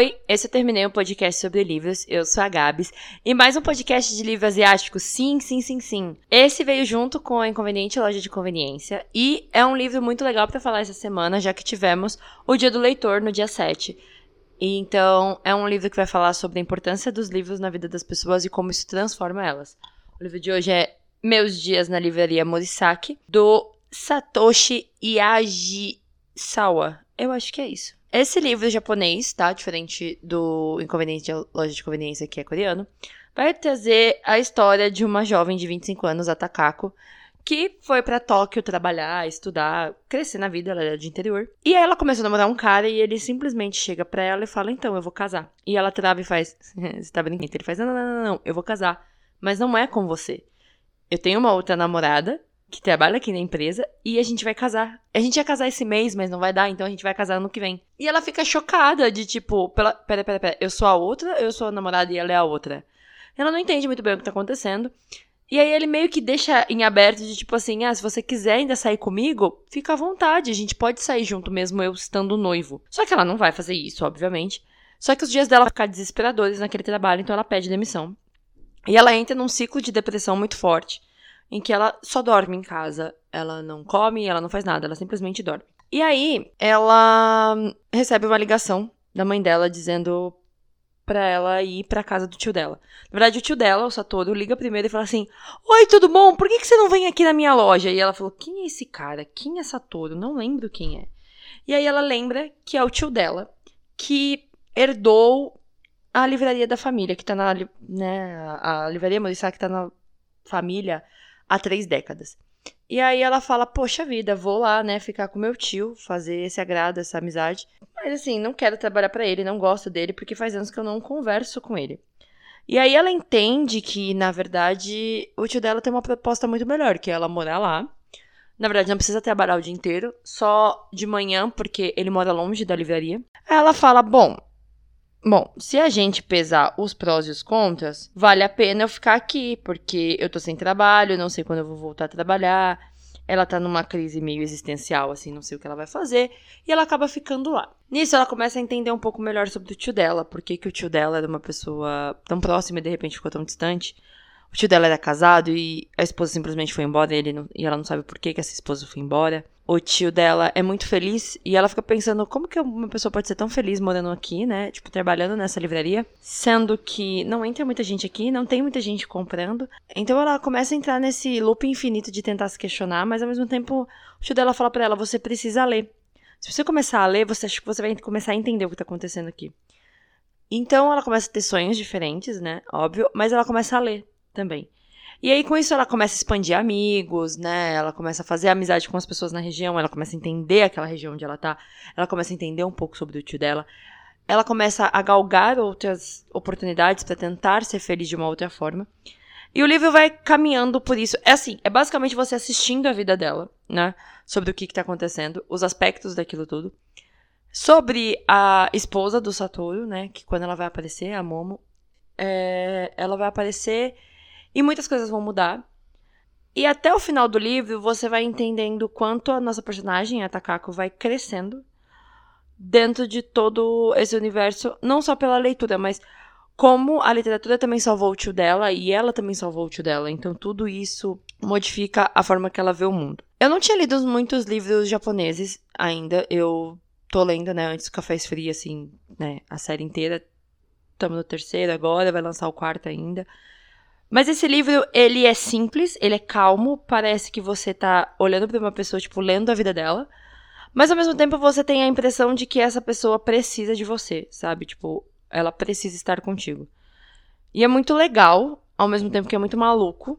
Oi, esse eu terminei um podcast sobre livros. Eu sou a Gabs. E mais um podcast de livro asiático. Sim, sim, sim, sim. Esse veio junto com a Inconveniente Loja de Conveniência. E é um livro muito legal para falar essa semana, já que tivemos o Dia do Leitor no dia 7. E então, é um livro que vai falar sobre a importância dos livros na vida das pessoas e como isso transforma elas. O livro de hoje é Meus Dias na Livraria Morisaki, do Satoshi Yajisawa. Eu acho que é isso. Esse livro japonês, tá? Diferente do Inconveniente Loja de Conveniência, que é coreano, vai trazer a história de uma jovem de 25 anos, a Takako, que foi para Tóquio trabalhar, estudar, crescer na vida, ela era de interior. E aí ela começou a namorar um cara e ele simplesmente chega pra ela e fala: Então, eu vou casar. E ela trava e faz: Você tá brincando? Ele faz: não, não, não, não, eu vou casar. Mas não é com você. Eu tenho uma outra namorada que trabalha aqui na empresa e a gente vai casar. A gente ia casar esse mês, mas não vai dar, então a gente vai casar ano que vem. E ela fica chocada de tipo, pela, pera, pera, pera, eu sou a outra, eu sou a namorada e ela é a outra. Ela não entende muito bem o que tá acontecendo. E aí ele meio que deixa em aberto de tipo assim, ah, se você quiser ainda sair comigo, fica à vontade, a gente pode sair junto mesmo eu estando noivo. Só que ela não vai fazer isso, obviamente. Só que os dias dela ficar desesperadores naquele trabalho, então ela pede demissão. E ela entra num ciclo de depressão muito forte em que ela só dorme em casa. Ela não come, ela não faz nada, ela simplesmente dorme. E aí, ela recebe uma ligação da mãe dela dizendo para ela ir pra casa do tio dela. Na verdade, o tio dela, o Satoru, liga primeiro e fala assim: Oi, tudo bom? Por que, que você não vem aqui na minha loja? E ela falou: Quem é esse cara? Quem é Satoru? Não lembro quem é. E aí ela lembra que é o tio dela, que herdou a livraria da família, que tá na. Né, a livraria Morissá, que tá na família há três décadas. E aí ela fala, poxa vida, vou lá, né, ficar com meu tio, fazer esse agrado, essa amizade. Mas assim, não quero trabalhar para ele, não gosto dele, porque faz anos que eu não converso com ele. E aí ela entende que, na verdade, o tio dela tem uma proposta muito melhor, que é ela morar lá. Na verdade, não precisa trabalhar o dia inteiro, só de manhã, porque ele mora longe da livraria. Ela fala, bom, Bom, se a gente pesar os prós e os contras, vale a pena eu ficar aqui, porque eu tô sem trabalho, não sei quando eu vou voltar a trabalhar. Ela tá numa crise meio existencial, assim, não sei o que ela vai fazer, e ela acaba ficando lá. Nisso, ela começa a entender um pouco melhor sobre o tio dela, por que, o tio dela era uma pessoa tão próxima e de repente ficou tão distante. O tio dela era casado e a esposa simplesmente foi embora ele não, e ela não sabe por que, que essa esposa foi embora. O tio dela é muito feliz e ela fica pensando como que uma pessoa pode ser tão feliz morando aqui, né? Tipo, trabalhando nessa livraria, sendo que não entra muita gente aqui, não tem muita gente comprando. Então ela começa a entrar nesse loop infinito de tentar se questionar, mas ao mesmo tempo o tio dela fala para ela: você precisa ler. Se você começar a ler, você acha que você vai começar a entender o que tá acontecendo aqui. Então ela começa a ter sonhos diferentes, né? Óbvio, mas ela começa a ler também. E aí, com isso, ela começa a expandir amigos, né? Ela começa a fazer amizade com as pessoas na região, ela começa a entender aquela região onde ela tá, ela começa a entender um pouco sobre o tio dela. Ela começa a galgar outras oportunidades para tentar ser feliz de uma outra forma. E o livro vai caminhando por isso. É assim, é basicamente você assistindo a vida dela, né? Sobre o que, que tá acontecendo, os aspectos daquilo tudo. Sobre a esposa do Satoru, né? Que quando ela vai aparecer, a Momo, é, ela vai aparecer e muitas coisas vão mudar. E até o final do livro, você vai entendendo quanto a nossa personagem, a Takako, vai crescendo dentro de todo esse universo, não só pela leitura, mas como a literatura também salvou o tio dela e ela também salvou o tio dela. Então tudo isso modifica a forma que ela vê o mundo. Eu não tinha lido muitos livros japoneses ainda. Eu tô lendo, né, antes do Café Esfria, assim, né, a série inteira. Estamos no terceiro agora, vai lançar o quarto ainda. Mas esse livro, ele é simples, ele é calmo, parece que você tá olhando para uma pessoa, tipo, lendo a vida dela. Mas ao mesmo tempo você tem a impressão de que essa pessoa precisa de você, sabe? Tipo, ela precisa estar contigo. E é muito legal, ao mesmo tempo que é muito maluco,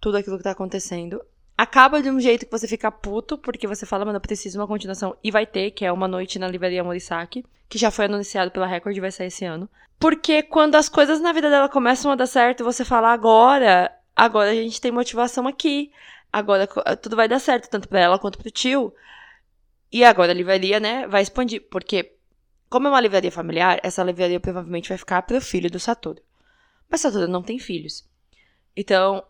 tudo aquilo que tá acontecendo. Acaba de um jeito que você fica puto, porque você fala, mano, eu preciso de uma continuação. E vai ter, que é Uma Noite na Livraria Morisaki, que já foi anunciado pela Record e vai sair esse ano. Porque quando as coisas na vida dela começam a dar certo, você fala, agora, agora a gente tem motivação aqui. Agora tudo vai dar certo, tanto para ela quanto pro tio. E agora a livraria, né, vai expandir. Porque, como é uma livraria familiar, essa livraria provavelmente vai ficar pro filho do Satoru. Mas Satoru não tem filhos. Então,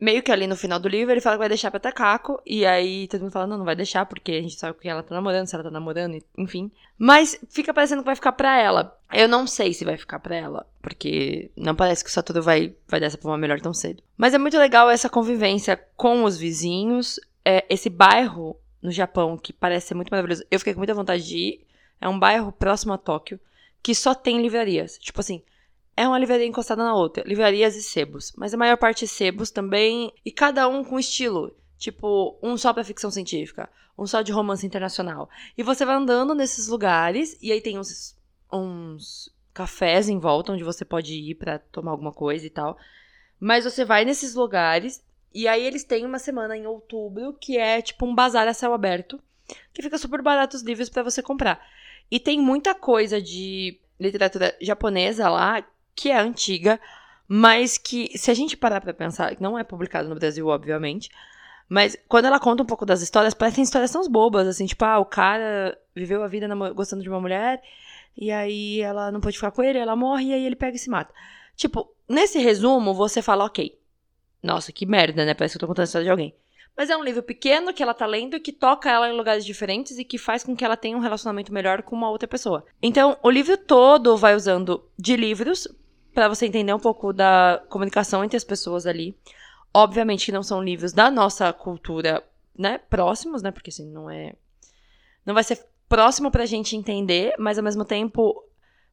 meio que ali no final do livro, ele fala que vai deixar pra Takako. E aí todo mundo fala, não, não vai deixar, porque a gente sabe que ela tá namorando, se ela tá namorando, enfim. Mas fica parecendo que vai ficar pra ela. Eu não sei se vai ficar pra ela, porque não parece que o Satoru vai, vai dessa forma melhor tão cedo. Mas é muito legal essa convivência com os vizinhos, é, esse bairro no Japão que parece ser muito maravilhoso. Eu fiquei com muita vontade de ir. É um bairro próximo a Tóquio que só tem livrarias. Tipo assim, é uma livraria encostada na outra, livrarias e sebos. Mas a maior parte é sebos também, e cada um com estilo. Tipo, um só pra ficção científica, um só de romance internacional. E você vai andando nesses lugares, e aí tem uns, uns cafés em volta onde você pode ir para tomar alguma coisa e tal. Mas você vai nesses lugares, e aí eles têm uma semana em outubro que é tipo um bazar a céu aberto, que fica super barato os livros para você comprar. E tem muita coisa de literatura japonesa lá que é antiga, mas que, se a gente parar pra pensar, não é publicado no Brasil, obviamente, mas quando ela conta um pouco das histórias, parecem histórias tão bobas, assim, tipo, ah, o cara viveu a vida gostando de uma mulher, e aí ela não pode ficar com ele, ela morre, e aí ele pega e se mata. Tipo, nesse resumo, você fala, ok, nossa, que merda, né? Parece que eu tô contando a história de alguém. Mas é um livro pequeno que ela tá lendo que toca ela em lugares diferentes e que faz com que ela tenha um relacionamento melhor com uma outra pessoa. Então, o livro todo vai usando de livros para você entender um pouco da comunicação entre as pessoas ali. Obviamente que não são livros da nossa cultura, né, próximos, né, porque assim, não é não vai ser próximo pra gente entender, mas ao mesmo tempo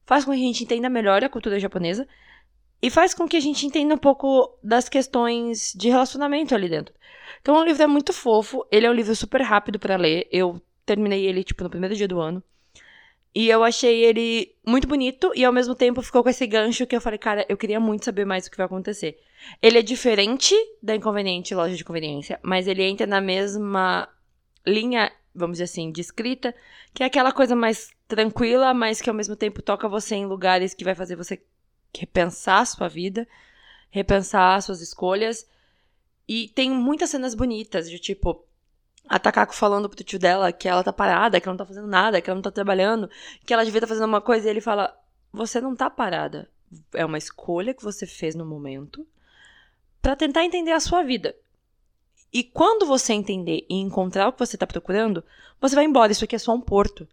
faz com que a gente entenda melhor a cultura japonesa e faz com que a gente entenda um pouco das questões de relacionamento ali dentro. Então, o livro é muito fofo, ele é um livro super rápido para ler. Eu terminei ele tipo no primeiro dia do ano. E eu achei ele muito bonito e ao mesmo tempo ficou com esse gancho que eu falei, cara, eu queria muito saber mais o que vai acontecer. Ele é diferente da Inconveniente Loja de Conveniência, mas ele entra na mesma linha, vamos dizer assim, de escrita, que é aquela coisa mais tranquila, mas que ao mesmo tempo toca você em lugares que vai fazer você repensar a sua vida, repensar as suas escolhas. E tem muitas cenas bonitas, de tipo, a Takako falando pro tio dela que ela tá parada, que ela não tá fazendo nada, que ela não tá trabalhando, que ela devia estar tá fazendo uma coisa, e ele fala: Você não tá parada. É uma escolha que você fez no momento para tentar entender a sua vida. E quando você entender e encontrar o que você tá procurando, você vai embora. Isso aqui é só um porto.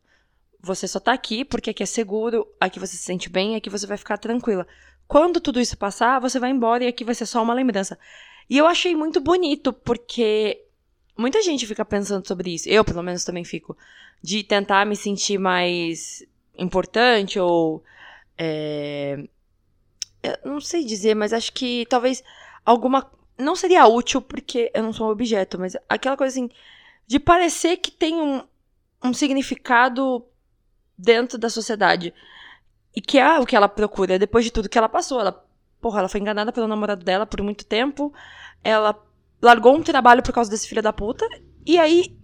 Você só tá aqui porque aqui é seguro, aqui você se sente bem, aqui você vai ficar tranquila. Quando tudo isso passar, você vai embora e aqui vai ser só uma lembrança. E eu achei muito bonito, porque Muita gente fica pensando sobre isso. Eu, pelo menos, também fico. De tentar me sentir mais importante ou. É, não sei dizer, mas acho que talvez alguma. Não seria útil porque eu não sou um objeto, mas aquela coisa assim. De parecer que tem um, um significado dentro da sociedade. E que é o que ela procura depois de tudo que ela passou. Ela, porra, ela foi enganada pelo namorado dela por muito tempo. Ela largou um trabalho por causa desse filho da puta. E aí,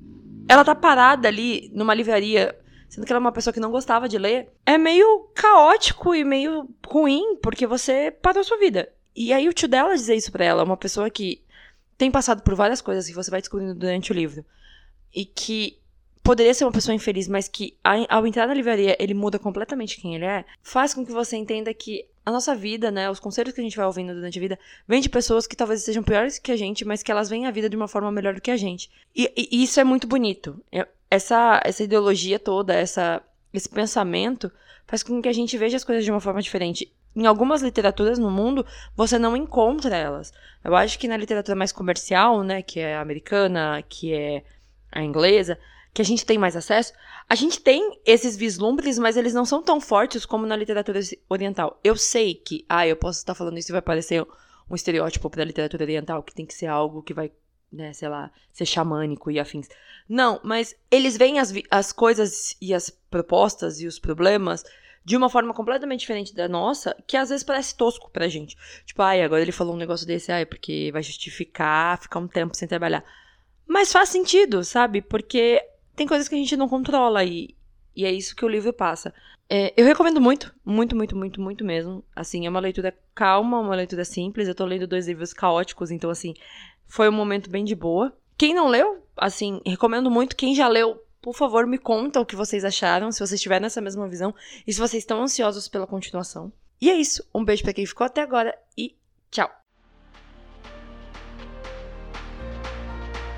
ela tá parada ali numa livraria, sendo que ela é uma pessoa que não gostava de ler. É meio caótico e meio ruim, porque você parou a sua vida. E aí, o tio dela dizer isso pra ela, uma pessoa que tem passado por várias coisas que você vai descobrindo durante o livro. E que poderia ser uma pessoa infeliz, mas que ao entrar na livraria ele muda completamente quem ele é, faz com que você entenda que a nossa vida, né, os conselhos que a gente vai ouvindo durante a vida, vem de pessoas que talvez sejam piores que a gente, mas que elas veem a vida de uma forma melhor do que a gente. E, e isso é muito bonito. Essa, essa ideologia toda, essa, esse pensamento, faz com que a gente veja as coisas de uma forma diferente. Em algumas literaturas no mundo, você não encontra elas. Eu acho que na literatura mais comercial, né, que é a americana, que é a inglesa, que a gente tem mais acesso, a gente tem esses vislumbres, mas eles não são tão fortes como na literatura oriental. Eu sei que, ah, eu posso estar falando isso e vai parecer um estereótipo para a literatura oriental, que tem que ser algo que vai, né, sei lá, ser xamânico e afins. Não, mas eles veem as, as coisas e as propostas e os problemas de uma forma completamente diferente da nossa, que às vezes parece tosco pra gente. Tipo, ai, agora ele falou um negócio desse, ai, porque vai justificar ficar um tempo sem trabalhar. Mas faz sentido, sabe? Porque tem coisas que a gente não controla e, e é isso que o livro passa. É, eu recomendo muito, muito, muito, muito, muito mesmo. Assim, é uma leitura calma, uma leitura simples. Eu tô lendo dois livros caóticos, então, assim, foi um momento bem de boa. Quem não leu, assim, recomendo muito. Quem já leu, por favor, me conta o que vocês acharam, se vocês tiverem essa mesma visão e se vocês estão ansiosos pela continuação. E é isso. Um beijo para quem ficou até agora e tchau!